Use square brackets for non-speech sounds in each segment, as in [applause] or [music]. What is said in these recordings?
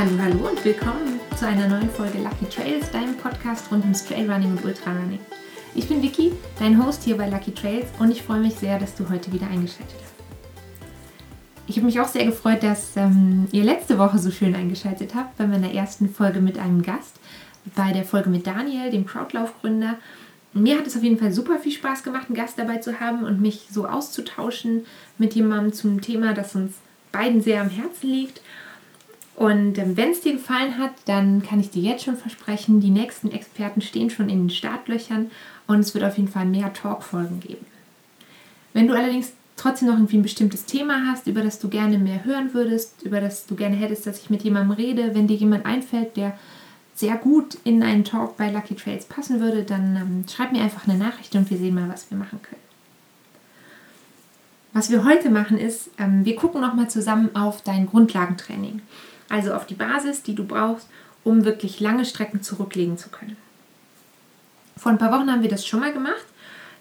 Hallo, hallo und willkommen zu einer neuen Folge Lucky Trails, deinem Podcast rund ums Trailrunning und Ultrarunning. Ich bin Vicky, dein Host hier bei Lucky Trails und ich freue mich sehr, dass du heute wieder eingeschaltet hast. Ich habe mich auch sehr gefreut, dass ähm, ihr letzte Woche so schön eingeschaltet habt bei meiner ersten Folge mit einem Gast, bei der Folge mit Daniel, dem Crowdlauf-Gründer. Mir hat es auf jeden Fall super viel Spaß gemacht, einen Gast dabei zu haben und mich so auszutauschen mit jemandem zum Thema, das uns beiden sehr am Herzen liegt. Und ähm, wenn es dir gefallen hat, dann kann ich dir jetzt schon versprechen, die nächsten Experten stehen schon in den Startlöchern und es wird auf jeden Fall mehr Talkfolgen geben. Wenn du allerdings trotzdem noch irgendwie ein bestimmtes Thema hast, über das du gerne mehr hören würdest, über das du gerne hättest, dass ich mit jemandem rede, wenn dir jemand einfällt, der sehr gut in einen Talk bei Lucky Trails passen würde, dann ähm, schreib mir einfach eine Nachricht und wir sehen mal, was wir machen können. Was wir heute machen ist, ähm, wir gucken nochmal zusammen auf dein Grundlagentraining. Also auf die Basis, die du brauchst, um wirklich lange Strecken zurücklegen zu können. Vor ein paar Wochen haben wir das schon mal gemacht.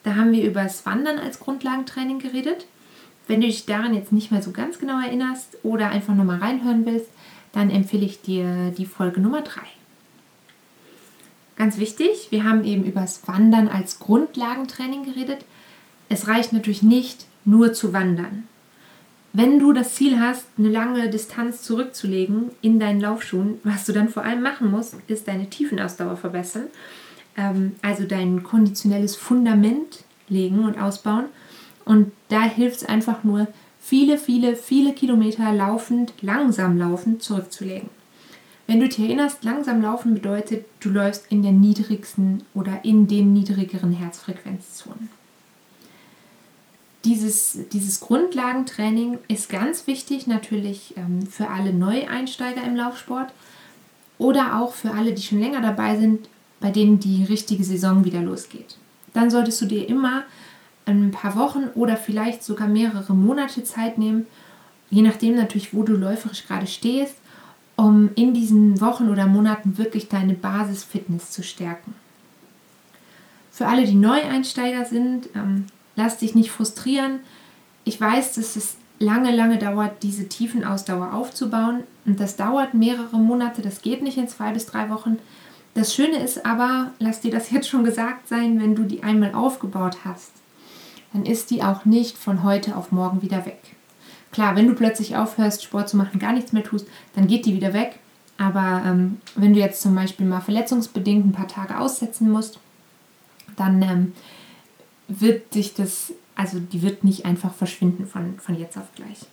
Da haben wir über das Wandern als Grundlagentraining geredet. Wenn du dich daran jetzt nicht mehr so ganz genau erinnerst oder einfach nochmal reinhören willst, dann empfehle ich dir die Folge Nummer 3. Ganz wichtig, wir haben eben über das Wandern als Grundlagentraining geredet. Es reicht natürlich nicht, nur zu wandern. Wenn du das Ziel hast, eine lange Distanz zurückzulegen in deinen Laufschuhen, was du dann vor allem machen musst, ist deine Tiefenausdauer verbessern, ähm, also dein konditionelles Fundament legen und ausbauen. Und da hilft es einfach nur, viele, viele, viele Kilometer laufend, langsam laufend zurückzulegen. Wenn du dich erinnerst, langsam laufen bedeutet, du läufst in der niedrigsten oder in den niedrigeren Herzfrequenzzonen dieses, dieses Grundlagentraining ist ganz wichtig natürlich ähm, für alle Neueinsteiger im Laufsport oder auch für alle, die schon länger dabei sind, bei denen die richtige Saison wieder losgeht. Dann solltest du dir immer ein paar Wochen oder vielleicht sogar mehrere Monate Zeit nehmen, je nachdem natürlich, wo du läuferisch gerade stehst, um in diesen Wochen oder Monaten wirklich deine Basisfitness zu stärken. Für alle, die Neueinsteiger sind, ähm, Lass dich nicht frustrieren. Ich weiß, dass es lange, lange dauert, diese Tiefenausdauer aufzubauen. Und das dauert mehrere Monate. Das geht nicht in zwei bis drei Wochen. Das Schöne ist aber, lass dir das jetzt schon gesagt sein, wenn du die einmal aufgebaut hast, dann ist die auch nicht von heute auf morgen wieder weg. Klar, wenn du plötzlich aufhörst, Sport zu machen, gar nichts mehr tust, dann geht die wieder weg. Aber ähm, wenn du jetzt zum Beispiel mal verletzungsbedingt ein paar Tage aussetzen musst, dann ähm, wird sich das, also die wird nicht einfach verschwinden von, von jetzt auf gleich.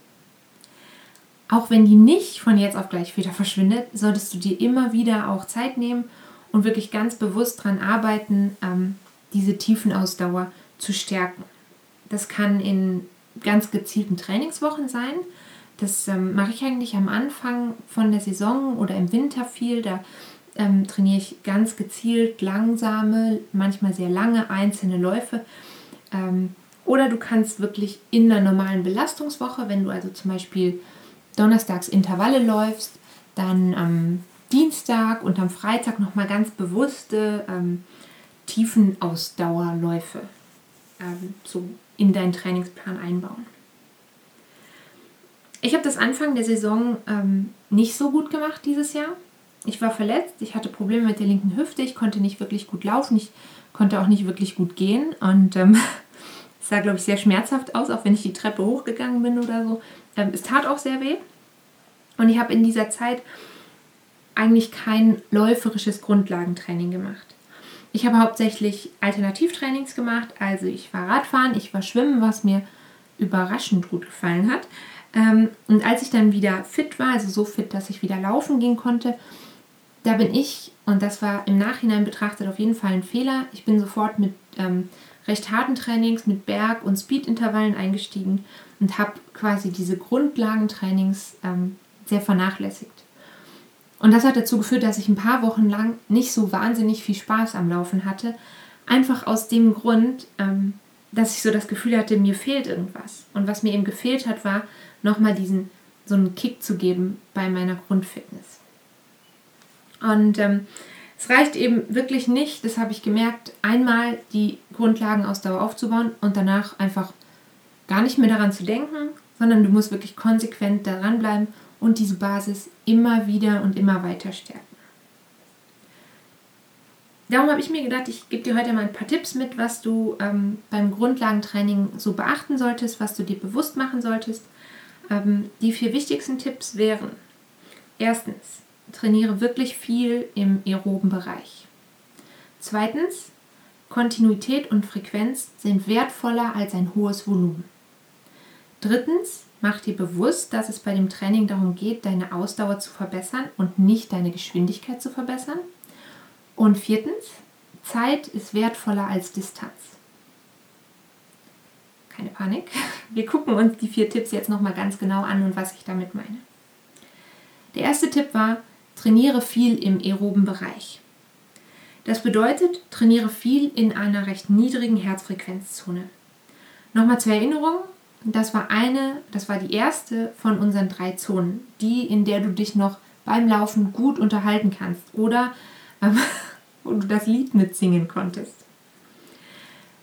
Auch wenn die nicht von jetzt auf gleich wieder [laughs] verschwindet, solltest du dir immer wieder auch Zeit nehmen und wirklich ganz bewusst daran arbeiten, ähm, diese Tiefenausdauer zu stärken. Das kann in ganz gezielten Trainingswochen sein. Das ähm, mache ich eigentlich am Anfang von der Saison oder im Winter viel. Da ähm, trainiere ich ganz gezielt langsame, manchmal sehr lange einzelne Läufe. Ähm, oder du kannst wirklich in einer normalen Belastungswoche, wenn du also zum Beispiel donnerstags Intervalle läufst, dann am Dienstag und am Freitag nochmal ganz bewusste ähm, Tiefenausdauerläufe ähm, so in deinen Trainingsplan einbauen. Ich habe das Anfang der Saison ähm, nicht so gut gemacht dieses Jahr ich war verletzt, ich hatte Probleme mit der linken Hüfte, ich konnte nicht wirklich gut laufen, ich konnte auch nicht wirklich gut gehen und ähm, [laughs] es sah, glaube ich, sehr schmerzhaft aus, auch wenn ich die Treppe hochgegangen bin oder so. Ähm, es tat auch sehr weh und ich habe in dieser Zeit eigentlich kein läuferisches Grundlagentraining gemacht. Ich habe hauptsächlich Alternativtrainings gemacht, also ich war Radfahren, ich war Schwimmen, was mir überraschend gut gefallen hat. Ähm, und als ich dann wieder fit war, also so fit, dass ich wieder laufen gehen konnte, da bin ich, und das war im Nachhinein betrachtet auf jeden Fall ein Fehler, ich bin sofort mit ähm, recht harten Trainings, mit Berg- und Speed-Intervallen eingestiegen und habe quasi diese Grundlagentrainings ähm, sehr vernachlässigt. Und das hat dazu geführt, dass ich ein paar Wochen lang nicht so wahnsinnig viel Spaß am Laufen hatte. Einfach aus dem Grund, ähm, dass ich so das Gefühl hatte, mir fehlt irgendwas. Und was mir eben gefehlt hat, war nochmal diesen so einen Kick zu geben bei meiner Grundfitness. Und ähm, es reicht eben wirklich nicht, das habe ich gemerkt, einmal die Grundlagenausdauer aufzubauen und danach einfach gar nicht mehr daran zu denken, sondern du musst wirklich konsequent daran bleiben und diese Basis immer wieder und immer weiter stärken. Darum habe ich mir gedacht, ich gebe dir heute mal ein paar Tipps mit, was du ähm, beim Grundlagentraining so beachten solltest, was du dir bewusst machen solltest. Ähm, die vier wichtigsten Tipps wären: Erstens, trainiere wirklich viel im aeroben Bereich. Zweitens, Kontinuität und Frequenz sind wertvoller als ein hohes Volumen. Drittens, mach dir bewusst, dass es bei dem Training darum geht, deine Ausdauer zu verbessern und nicht deine Geschwindigkeit zu verbessern. Und viertens, Zeit ist wertvoller als Distanz. Keine Panik. [laughs] Wir gucken uns die vier Tipps jetzt nochmal ganz genau an und was ich damit meine. Der erste Tipp war, trainiere viel im aeroben Bereich. Das bedeutet, trainiere viel in einer recht niedrigen Herzfrequenzzone. Nochmal zur Erinnerung, das war eine, das war die erste von unseren drei Zonen, die, in der du dich noch beim Laufen gut unterhalten kannst oder ähm, [laughs] wo du das Lied mitsingen konntest.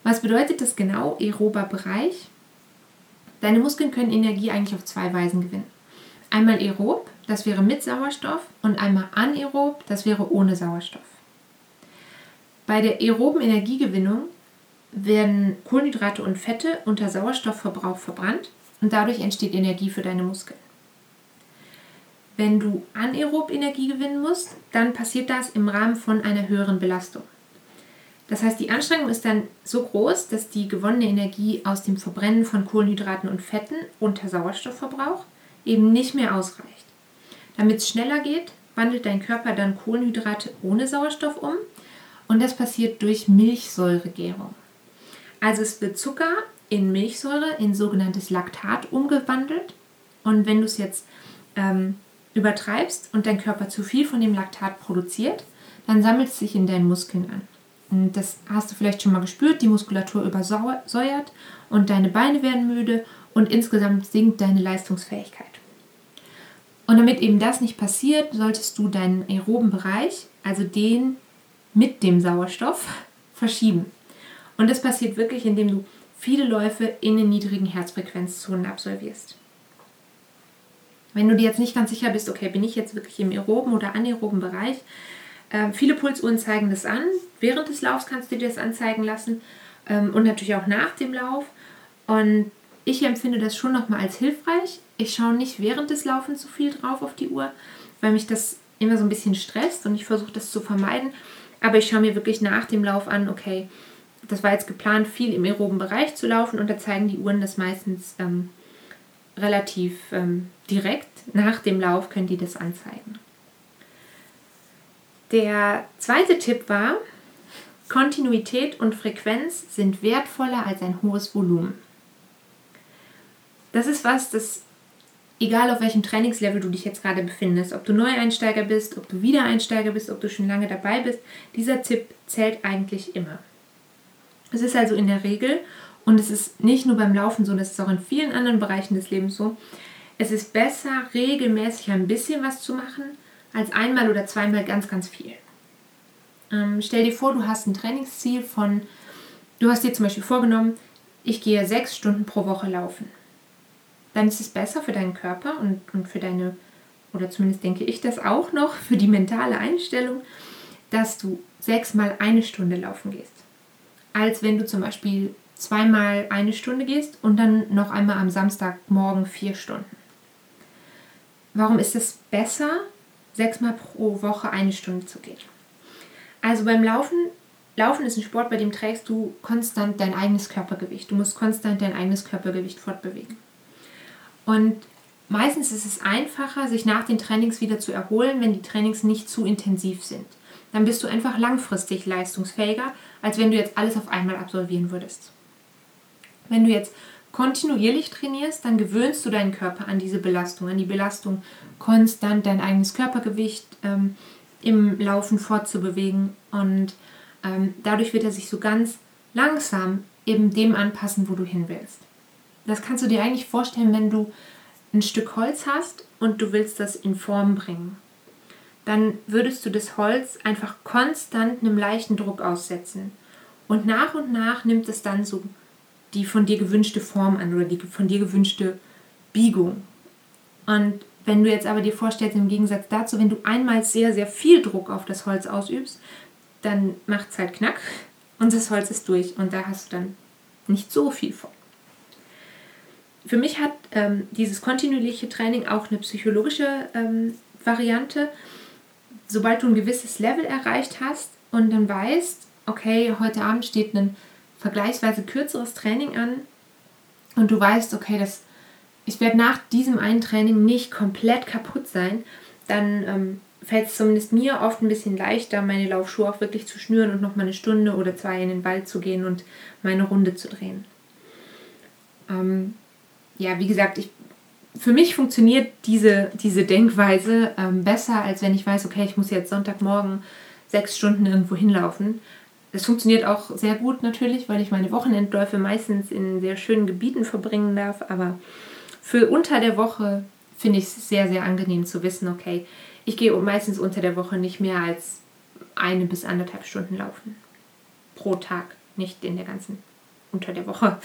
Was bedeutet das genau, aerober Bereich? Deine Muskeln können Energie eigentlich auf zwei Weisen gewinnen. Einmal aerob, das wäre mit Sauerstoff, und einmal anaerob, das wäre ohne Sauerstoff. Bei der aeroben Energiegewinnung werden Kohlenhydrate und Fette unter Sauerstoffverbrauch verbrannt und dadurch entsteht Energie für deine Muskeln. Wenn du anaerob Energie gewinnen musst, dann passiert das im Rahmen von einer höheren Belastung. Das heißt, die Anstrengung ist dann so groß, dass die gewonnene Energie aus dem Verbrennen von Kohlenhydraten und Fetten unter Sauerstoffverbrauch eben nicht mehr ausreicht. Damit es schneller geht, wandelt dein Körper dann Kohlenhydrate ohne Sauerstoff um und das passiert durch Milchsäuregärung. Also es wird Zucker in Milchsäure, in sogenanntes Laktat umgewandelt. Und wenn du es jetzt ähm, übertreibst und dein Körper zu viel von dem Laktat produziert, dann sammelt es sich in deinen Muskeln an. Und das hast du vielleicht schon mal gespürt, die Muskulatur übersäuert und deine Beine werden müde und insgesamt sinkt deine Leistungsfähigkeit. Und damit eben das nicht passiert, solltest du deinen aeroben Bereich, also den mit dem Sauerstoff, [laughs] verschieben. Und das passiert wirklich, indem du viele Läufe in den niedrigen Herzfrequenzzonen absolvierst. Wenn du dir jetzt nicht ganz sicher bist, okay, bin ich jetzt wirklich im aeroben oder anaeroben Bereich, äh, viele Pulsuhren zeigen das an. Während des Laufs kannst du dir das anzeigen lassen ähm, und natürlich auch nach dem Lauf. Und ich empfinde das schon nochmal als hilfreich. Ich schaue nicht während des Laufens so viel drauf auf die Uhr, weil mich das immer so ein bisschen stresst und ich versuche das zu vermeiden. Aber ich schaue mir wirklich nach dem Lauf an, okay, das war jetzt geplant, viel im aeroben Bereich zu laufen und da zeigen die Uhren das meistens ähm, relativ ähm, direkt. Nach dem Lauf können die das anzeigen. Der zweite Tipp war, Kontinuität und Frequenz sind wertvoller als ein hohes Volumen. Das ist was, das, egal auf welchem Trainingslevel du dich jetzt gerade befindest, ob du Neueinsteiger bist, ob du Wiedereinsteiger bist, ob du schon lange dabei bist, dieser Tipp zählt eigentlich immer. Es ist also in der Regel, und es ist nicht nur beim Laufen so, das ist auch in vielen anderen Bereichen des Lebens so, es ist besser, regelmäßig ein bisschen was zu machen, als einmal oder zweimal ganz, ganz viel. Ähm, stell dir vor, du hast ein Trainingsziel von, du hast dir zum Beispiel vorgenommen, ich gehe sechs Stunden pro Woche laufen. Dann ist es besser für deinen Körper und, und für deine, oder zumindest denke ich das auch noch, für die mentale Einstellung, dass du sechsmal eine Stunde laufen gehst als wenn du zum Beispiel zweimal eine Stunde gehst und dann noch einmal am Samstagmorgen vier Stunden. Warum ist es besser, sechsmal pro Woche eine Stunde zu gehen? Also beim Laufen, Laufen ist ein Sport, bei dem trägst du konstant dein eigenes Körpergewicht. Du musst konstant dein eigenes Körpergewicht fortbewegen. Und meistens ist es einfacher, sich nach den Trainings wieder zu erholen, wenn die Trainings nicht zu intensiv sind. Dann bist du einfach langfristig leistungsfähiger, als wenn du jetzt alles auf einmal absolvieren würdest. Wenn du jetzt kontinuierlich trainierst, dann gewöhnst du deinen Körper an diese Belastung, an die Belastung, konstant dein eigenes Körpergewicht ähm, im Laufen fortzubewegen und ähm, dadurch wird er sich so ganz langsam eben dem anpassen, wo du hin willst. Das kannst du dir eigentlich vorstellen, wenn du ein Stück Holz hast und du willst das in Form bringen dann würdest du das Holz einfach konstant einem leichten Druck aussetzen. Und nach und nach nimmt es dann so die von dir gewünschte Form an oder die von dir gewünschte Biegung. Und Wenn du jetzt aber dir vorstellst, im Gegensatz dazu, wenn du einmal sehr, sehr viel Druck auf das Holz ausübst, dann macht es halt knack und das Holz ist durch und da hast du dann nicht so viel von. Für mich hat ähm, dieses kontinuierliche Training auch eine psychologische ähm, Variante. Sobald du ein gewisses Level erreicht hast und dann weißt, okay, heute Abend steht ein vergleichsweise kürzeres Training an und du weißt, okay, das, ich werde nach diesem einen Training nicht komplett kaputt sein, dann ähm, fällt es zumindest mir oft ein bisschen leichter, meine Laufschuhe auch wirklich zu schnüren und noch mal eine Stunde oder zwei in den Wald zu gehen und meine Runde zu drehen. Ähm, ja, wie gesagt, ich, für mich funktioniert diese, diese Denkweise ähm, besser, als wenn ich weiß, okay, ich muss jetzt Sonntagmorgen sechs Stunden irgendwo hinlaufen. Das funktioniert auch sehr gut natürlich, weil ich meine Wochenendläufe meistens in sehr schönen Gebieten verbringen darf. Aber für unter der Woche finde ich es sehr, sehr angenehm zu wissen, okay, ich gehe meistens unter der Woche nicht mehr als eine bis anderthalb Stunden laufen. Pro Tag, nicht in der ganzen unter der Woche.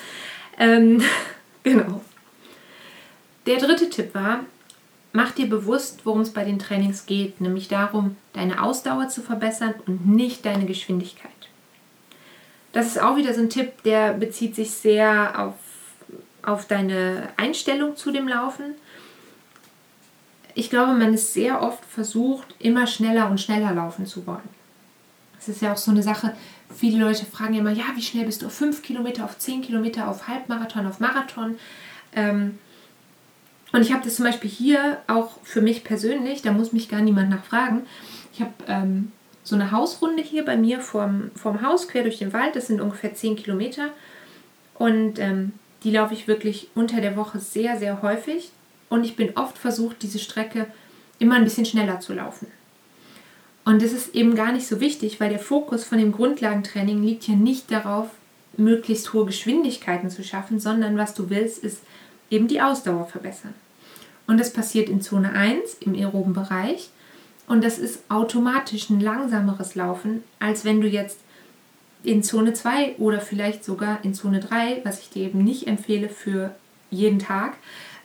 Ähm, [laughs] genau. Der dritte Tipp war, mach dir bewusst, worum es bei den Trainings geht, nämlich darum, deine Ausdauer zu verbessern und nicht deine Geschwindigkeit. Das ist auch wieder so ein Tipp, der bezieht sich sehr auf, auf deine Einstellung zu dem Laufen ich glaube, man ist sehr oft versucht, immer schneller und schneller laufen zu wollen. Das ist ja auch so eine Sache. Viele Leute fragen immer, ja, wie schnell bist du auf 5 Kilometer, auf 10 Kilometer, auf Halbmarathon, auf Marathon? Ähm, und ich habe das zum Beispiel hier auch für mich persönlich, da muss mich gar niemand nachfragen. Ich habe ähm, so eine Hausrunde hier bei mir vorm, vorm Haus, quer durch den Wald. Das sind ungefähr 10 Kilometer. Und ähm, die laufe ich wirklich unter der Woche sehr, sehr häufig und ich bin oft versucht, diese Strecke immer ein bisschen schneller zu laufen. Und das ist eben gar nicht so wichtig, weil der Fokus von dem Grundlagentraining liegt ja nicht darauf, möglichst hohe Geschwindigkeiten zu schaffen, sondern was du willst, ist eben die Ausdauer verbessern. Und das passiert in Zone 1 im aeroben Bereich. Und das ist automatisch ein langsameres Laufen, als wenn du jetzt in Zone 2 oder vielleicht sogar in Zone 3, was ich dir eben nicht empfehle für jeden Tag,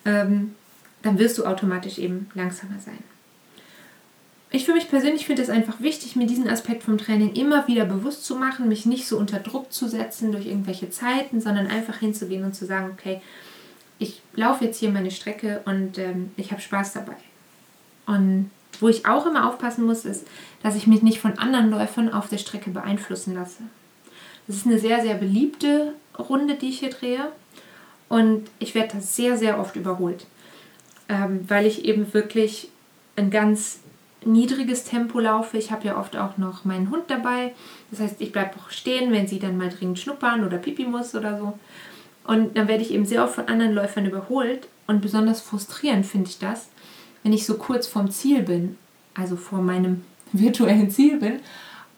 ähm, dann wirst du automatisch eben langsamer sein. Ich für mich persönlich finde es einfach wichtig, mir diesen Aspekt vom Training immer wieder bewusst zu machen, mich nicht so unter Druck zu setzen durch irgendwelche Zeiten, sondern einfach hinzugehen und zu sagen, okay, ich laufe jetzt hier meine Strecke und ähm, ich habe Spaß dabei. Und wo ich auch immer aufpassen muss, ist, dass ich mich nicht von anderen Läufern auf der Strecke beeinflussen lasse. Das ist eine sehr, sehr beliebte Runde, die ich hier drehe. Und ich werde da sehr, sehr oft überholt ähm, weil ich eben wirklich ein ganz niedriges Tempo laufe. Ich habe ja oft auch noch meinen Hund dabei. Das heißt, ich bleibe auch stehen, wenn sie dann mal dringend schnuppern oder pipi muss oder so. Und dann werde ich eben sehr oft von anderen Läufern überholt. Und besonders frustrierend finde ich das, wenn ich so kurz vorm Ziel bin, also vor meinem [laughs] virtuellen Ziel bin,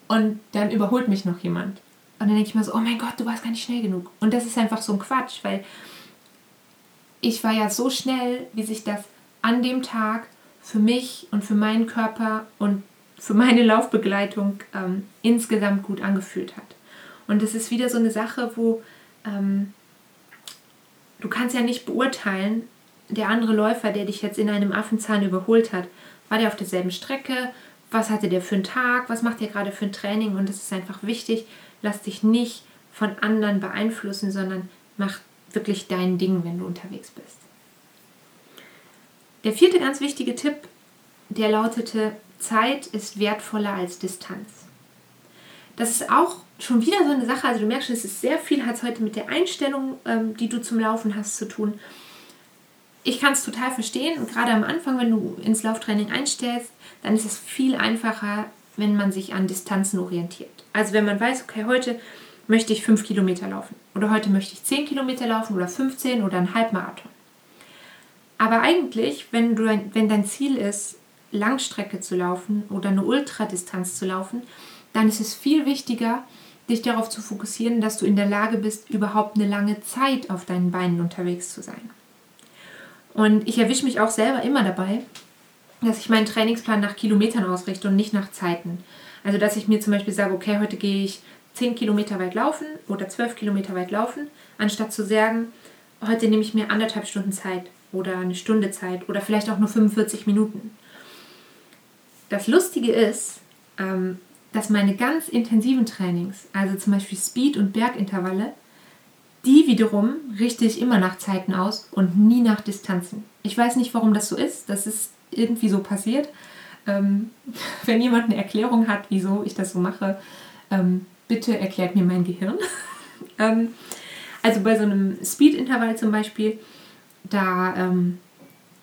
und dann überholt mich noch jemand. Und dann denke ich mir so, oh mein Gott, du warst gar nicht schnell genug. Und das ist einfach so ein Quatsch, weil ich war ja so schnell, wie sich das an dem Tag für mich und für meinen Körper und für meine Laufbegleitung ähm, insgesamt gut angefühlt hat. Und es ist wieder so eine Sache, wo ähm, du kannst ja nicht beurteilen, der andere Läufer, der dich jetzt in einem Affenzahn überholt hat, war der auf derselben Strecke? Was hatte der für einen Tag? Was macht der gerade für ein Training? Und es ist einfach wichtig, lass dich nicht von anderen beeinflussen, sondern mach wirklich dein Ding, wenn du unterwegs bist. Der vierte ganz wichtige Tipp, der lautete, Zeit ist wertvoller als Distanz. Das ist auch schon wieder so eine Sache, also du merkst schon, es ist sehr viel, hat es heute mit der Einstellung, ähm, die du zum Laufen hast, zu tun. Ich kann es total verstehen, gerade am Anfang, wenn du ins Lauftraining einstellst, dann ist es viel einfacher, wenn man sich an Distanzen orientiert. Also wenn man weiß, okay, heute möchte ich 5 Kilometer laufen oder heute möchte ich 10 Kilometer laufen oder 15 oder ein Halbmarathon. Aber eigentlich, wenn, du, wenn dein Ziel ist, Langstrecke zu laufen oder eine Ultradistanz zu laufen, dann ist es viel wichtiger, dich darauf zu fokussieren, dass du in der Lage bist, überhaupt eine lange Zeit auf deinen Beinen unterwegs zu sein. Und ich erwische mich auch selber immer dabei, dass ich meinen Trainingsplan nach Kilometern ausrichte und nicht nach Zeiten. Also dass ich mir zum Beispiel sage, okay, heute gehe ich 10 Kilometer weit laufen oder 12 Kilometer weit laufen, anstatt zu sagen, heute nehme ich mir anderthalb Stunden Zeit oder eine Stunde Zeit oder vielleicht auch nur 45 Minuten. Das Lustige ist, ähm, dass meine ganz intensiven Trainings, also zum Beispiel Speed- und Bergintervalle, die wiederum richte ich immer nach Zeiten aus und nie nach Distanzen. Ich weiß nicht, warum das so ist. Das ist irgendwie so passiert. Ähm, [laughs] wenn jemand eine Erklärung hat, wieso ich das so mache, ähm, bitte erklärt mir mein Gehirn. [laughs] ähm, also bei so einem Speed-Intervall zum Beispiel, da ähm,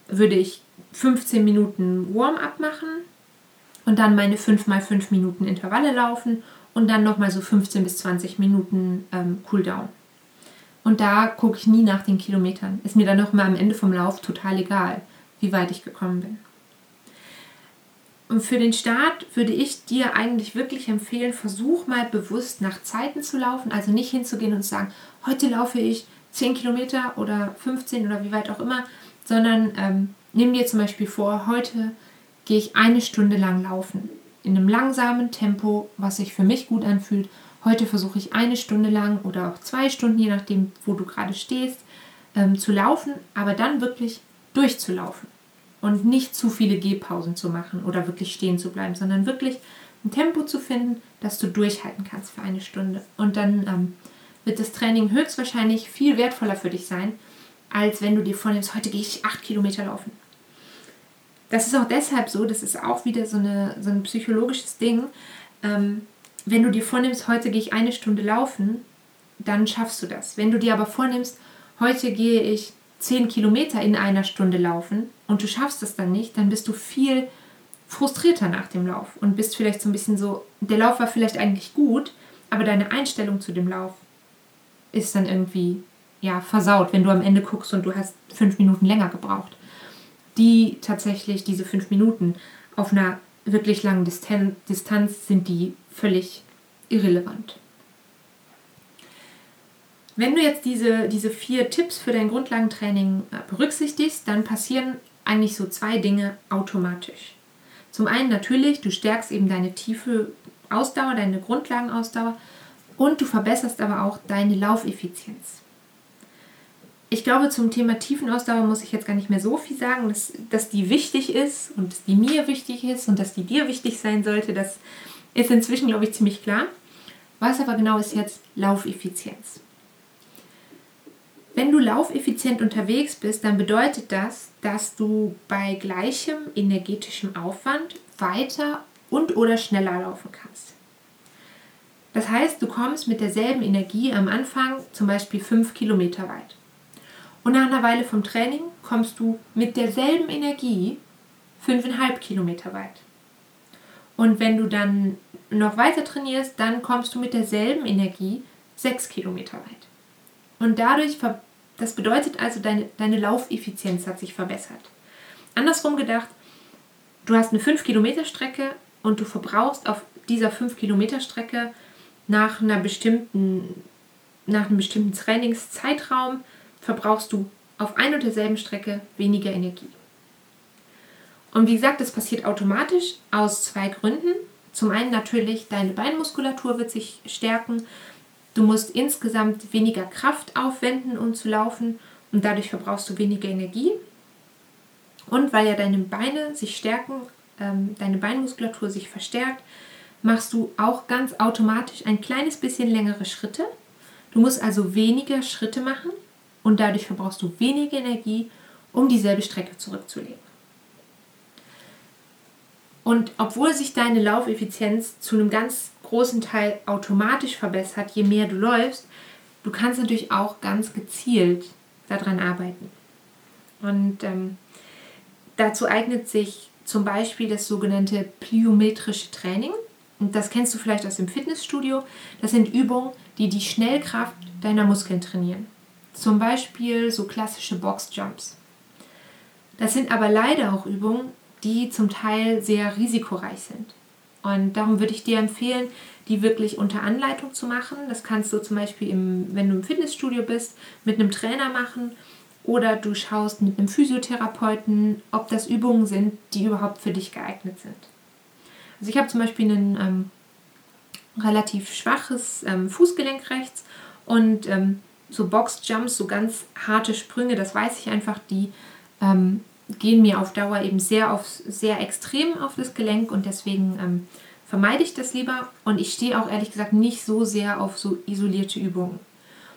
würde ich 15 Minuten Warm-up machen und dann meine 5 mal 5 Minuten Intervalle laufen und dann nochmal so 15 bis 20 Minuten ähm, Cooldown. Und da gucke ich nie nach den Kilometern. Ist mir dann noch mal am Ende vom Lauf total egal, wie weit ich gekommen bin. Und für den Start würde ich dir eigentlich wirklich empfehlen, versuch mal bewusst nach Zeiten zu laufen. Also nicht hinzugehen und sagen, heute laufe ich 10 Kilometer oder 15 oder wie weit auch immer, sondern ähm, nimm dir zum Beispiel vor, heute gehe ich eine Stunde lang laufen. In einem langsamen Tempo, was sich für mich gut anfühlt. Heute versuche ich eine Stunde lang oder auch zwei Stunden, je nachdem, wo du gerade stehst, ähm, zu laufen, aber dann wirklich durchzulaufen. Und nicht zu viele Gehpausen zu machen oder wirklich stehen zu bleiben, sondern wirklich ein Tempo zu finden, das du durchhalten kannst für eine Stunde. Und dann ähm, wird das Training höchstwahrscheinlich viel wertvoller für dich sein, als wenn du dir vornimmst, heute gehe ich acht Kilometer laufen. Das ist auch deshalb so, das ist auch wieder so, eine, so ein psychologisches Ding. Ähm, wenn du dir vornimmst, heute gehe ich eine Stunde laufen, dann schaffst du das. Wenn du dir aber vornimmst, heute gehe ich zehn Kilometer in einer Stunde laufen und du schaffst es dann nicht, dann bist du viel frustrierter nach dem Lauf und bist vielleicht so ein bisschen so, der Lauf war vielleicht eigentlich gut, aber deine Einstellung zu dem Lauf ist dann irgendwie ja versaut, wenn du am Ende guckst und du hast fünf Minuten länger gebraucht. Die tatsächlich, diese fünf Minuten auf einer wirklich langen Distan Distanz sind die völlig irrelevant. Wenn du jetzt diese, diese vier Tipps für dein Grundlagentraining äh, berücksichtigst, dann passieren eigentlich so zwei Dinge automatisch. Zum einen natürlich, du stärkst eben deine tiefe Ausdauer, deine Grundlagenausdauer und du verbesserst aber auch deine Laufeffizienz. Ich glaube, zum Thema Tiefenausdauer muss ich jetzt gar nicht mehr so viel sagen, dass, dass die wichtig ist und dass die mir wichtig ist und dass die dir wichtig sein sollte. Das ist inzwischen, glaube ich, ziemlich klar. Was aber genau ist jetzt Laufeffizienz? Wenn du laufeffizient unterwegs bist, dann bedeutet das, dass du bei gleichem energetischem Aufwand weiter und oder schneller laufen kannst. Das heißt, du kommst mit derselben Energie am Anfang zum Beispiel 5 Kilometer weit. Und nach einer Weile vom Training kommst du mit derselben Energie 5,5 Kilometer weit. Und wenn du dann noch weiter trainierst, dann kommst du mit derselben Energie 6 Kilometer weit. Und dadurch, das bedeutet also, deine, deine Laufeffizienz hat sich verbessert. Andersrum gedacht, du hast eine 5 Kilometer Strecke und du verbrauchst auf dieser 5 Kilometer Strecke nach einer bestimmten, nach einem bestimmten Trainingszeitraum verbrauchst du auf ein und derselben Strecke weniger Energie. Und wie gesagt, das passiert automatisch aus zwei Gründen. Zum einen natürlich, deine Beinmuskulatur wird sich stärken. Du musst insgesamt weniger Kraft aufwenden, um zu laufen und dadurch verbrauchst du weniger Energie. Und weil ja deine Beine sich stärken, ähm, deine Beinmuskulatur sich verstärkt, machst du auch ganz automatisch ein kleines bisschen längere Schritte. Du musst also weniger Schritte machen und dadurch verbrauchst du weniger Energie, um dieselbe Strecke zurückzulegen. Und obwohl sich deine Laufeffizienz zu einem ganz großen Teil automatisch verbessert, je mehr du läufst, du kannst natürlich auch ganz gezielt daran arbeiten. Und ähm, dazu eignet sich zum Beispiel das sogenannte plyometrische Training. Und das kennst du vielleicht aus dem Fitnessstudio. Das sind Übungen, die die Schnellkraft deiner Muskeln trainieren. Zum Beispiel so klassische Boxjumps. Das sind aber leider auch Übungen, die zum Teil sehr risikoreich sind. Und darum würde ich dir empfehlen, die wirklich unter Anleitung zu machen. Das kannst du zum Beispiel, im, wenn du im Fitnessstudio bist, mit einem Trainer machen oder du schaust mit einem Physiotherapeuten, ob das Übungen sind, die überhaupt für dich geeignet sind. Also ich habe zum Beispiel ein ähm, relativ schwaches ähm, Fußgelenk rechts und ähm, so Boxjumps, so ganz harte Sprünge, das weiß ich einfach, die ähm, gehen mir auf Dauer eben sehr, auf, sehr extrem auf das Gelenk und deswegen ähm, vermeide ich das lieber. Und ich stehe auch ehrlich gesagt nicht so sehr auf so isolierte Übungen.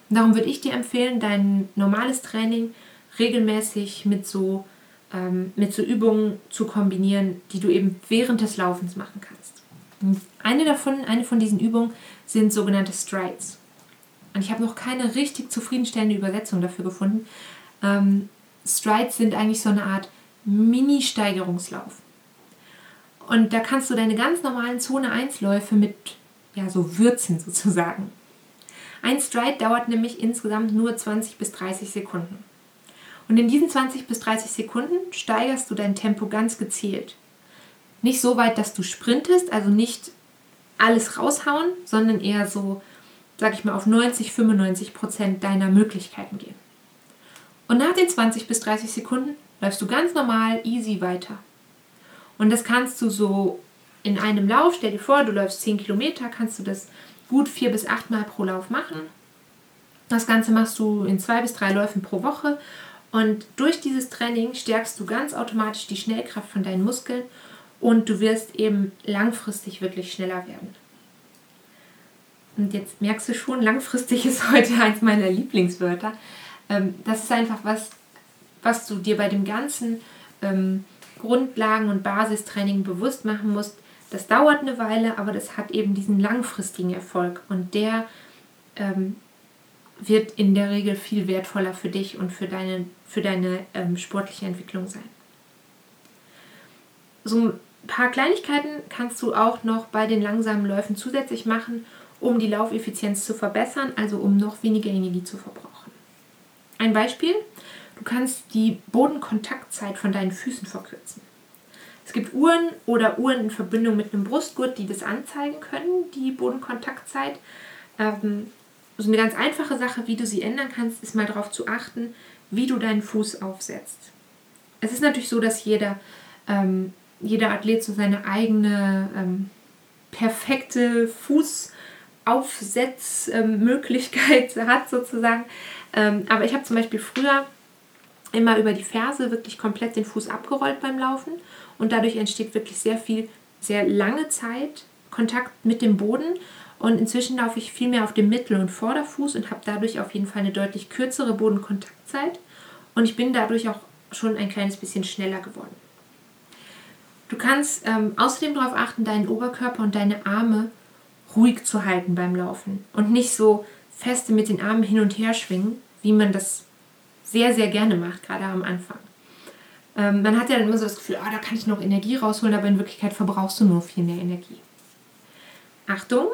Und darum würde ich dir empfehlen, dein normales Training regelmäßig mit so, ähm, mit so Übungen zu kombinieren, die du eben während des Laufens machen kannst. Und eine davon, eine von diesen Übungen sind sogenannte Strides. Und ich habe noch keine richtig zufriedenstellende Übersetzung dafür gefunden. Ähm, Strides sind eigentlich so eine Art Mini-Steigerungslauf. Und da kannst du deine ganz normalen Zone 1 Läufe mit ja, so Würzen sozusagen. Ein Stride dauert nämlich insgesamt nur 20 bis 30 Sekunden. Und in diesen 20 bis 30 Sekunden steigerst du dein Tempo ganz gezielt. Nicht so weit, dass du sprintest, also nicht alles raushauen, sondern eher so, sag ich mal, auf 90, 95 Prozent deiner Möglichkeiten gehen. Und nach den 20 bis 30 Sekunden läufst du ganz normal, easy weiter. Und das kannst du so in einem Lauf, stell dir vor, du läufst 10 Kilometer, kannst du das gut vier bis acht Mal pro Lauf machen. Das Ganze machst du in zwei bis drei Läufen pro Woche. Und durch dieses Training stärkst du ganz automatisch die Schnellkraft von deinen Muskeln und du wirst eben langfristig wirklich schneller werden. Und jetzt merkst du schon, langfristig ist heute eins meiner Lieblingswörter. Ähm, das ist einfach was, was du dir bei dem ganzen ähm, Grundlagen- und Basistraining bewusst machen musst. Das dauert eine Weile, aber das hat eben diesen langfristigen Erfolg und der ähm, wird in der Regel viel wertvoller für dich und für deine, für deine sportliche Entwicklung sein. So ein paar Kleinigkeiten kannst du auch noch bei den langsamen Läufen zusätzlich machen, um die Laufeffizienz zu verbessern, also um noch weniger Energie zu verbrauchen. Ein Beispiel, du kannst die Bodenkontaktzeit von deinen Füßen verkürzen. Es gibt Uhren oder Uhren in Verbindung mit einem Brustgurt, die das anzeigen können, die Bodenkontaktzeit. Ähm, so eine ganz einfache Sache, wie du sie ändern kannst, ist mal darauf zu achten, wie du deinen Fuß aufsetzt. Es ist natürlich so, dass jeder, ähm, jeder Athlet so seine eigene ähm, perfekte Fußaufsetzmöglichkeit [laughs] hat sozusagen. Ähm, aber ich habe zum Beispiel früher immer über die Ferse wirklich komplett den Fuß abgerollt beim Laufen und dadurch entsteht wirklich sehr viel, sehr lange Zeit Kontakt mit dem Boden und inzwischen laufe ich viel mehr auf dem Mittel- und Vorderfuß und habe dadurch auf jeden Fall eine deutlich kürzere Bodenkontaktzeit und ich bin dadurch auch schon ein kleines bisschen schneller geworden. Du kannst ähm, außerdem darauf achten, deinen Oberkörper und deine Arme ruhig zu halten beim Laufen und nicht so feste mit den Armen hin und her schwingen, wie man das sehr, sehr gerne macht, gerade am Anfang. Ähm, man hat ja dann immer so das Gefühl, oh, da kann ich noch Energie rausholen, aber in Wirklichkeit verbrauchst du nur viel mehr Energie. Achtung,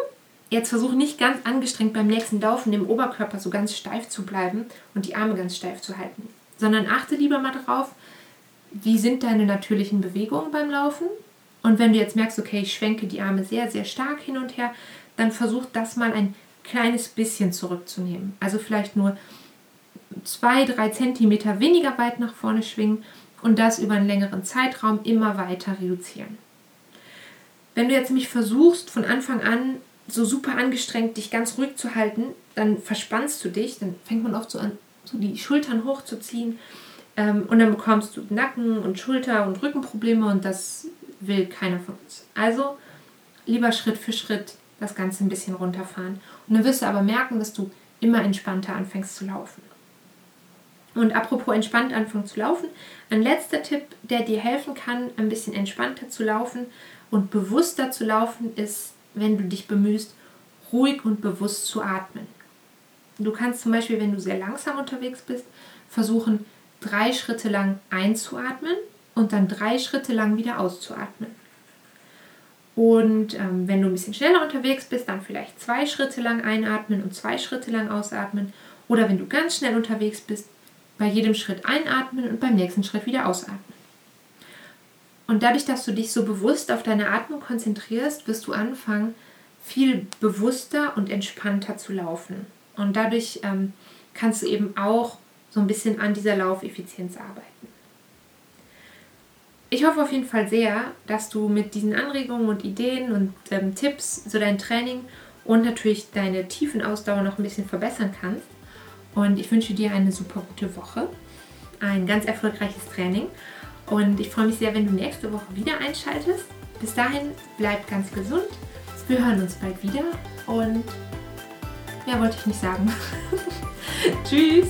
jetzt versuche nicht ganz angestrengt beim nächsten Laufen im Oberkörper so ganz steif zu bleiben und die Arme ganz steif zu halten, sondern achte lieber mal darauf, wie sind deine natürlichen Bewegungen beim Laufen. Und wenn du jetzt merkst, okay, ich schwenke die Arme sehr, sehr stark hin und her, dann versuch das mal ein kleines bisschen zurückzunehmen. Also vielleicht nur zwei, drei Zentimeter weniger weit nach vorne schwingen und das über einen längeren Zeitraum immer weiter reduzieren. Wenn du jetzt nämlich versuchst, von Anfang an so super angestrengt dich ganz ruhig zu halten, dann verspannst du dich, dann fängt man oft so an, so die Schultern hochzuziehen ähm, und dann bekommst du Nacken- und Schulter- und Rückenprobleme und das will keiner von uns. Also lieber Schritt für Schritt das Ganze ein bisschen runterfahren. Und dann wirst du aber merken, dass du immer entspannter anfängst zu laufen. Und apropos entspannt anfangen zu laufen, ein letzter Tipp, der dir helfen kann, ein bisschen entspannter zu laufen und bewusster zu laufen, ist, wenn du dich bemühst, ruhig und bewusst zu atmen. Du kannst zum Beispiel, wenn du sehr langsam unterwegs bist, versuchen, drei Schritte lang einzuatmen und dann drei Schritte lang wieder auszuatmen. Und ähm, wenn du ein bisschen schneller unterwegs bist, dann vielleicht zwei Schritte lang einatmen und zwei Schritte lang ausatmen. Oder wenn du ganz schnell unterwegs bist, bei jedem Schritt einatmen und beim nächsten Schritt wieder ausatmen. Und dadurch, dass du dich so bewusst auf deine Atmung konzentrierst, wirst du anfangen, viel bewusster und entspannter zu laufen. Und dadurch ähm, kannst du eben auch so ein bisschen an dieser Laufeffizienz arbeiten ich hoffe auf jeden Fall sehr, dass du mit diesen Anregungen und Ideen und ähm, Tipps so dein Training und natürlich deine tiefen Ausdauer noch ein bisschen verbessern kannst. Und ich wünsche dir eine super gute Woche, ein ganz erfolgreiches Training. Und ich freue mich sehr, wenn du nächste Woche wieder einschaltest. Bis dahin, bleib ganz gesund. Wir hören uns bald wieder. Und mehr wollte ich nicht sagen. [laughs] Tschüss.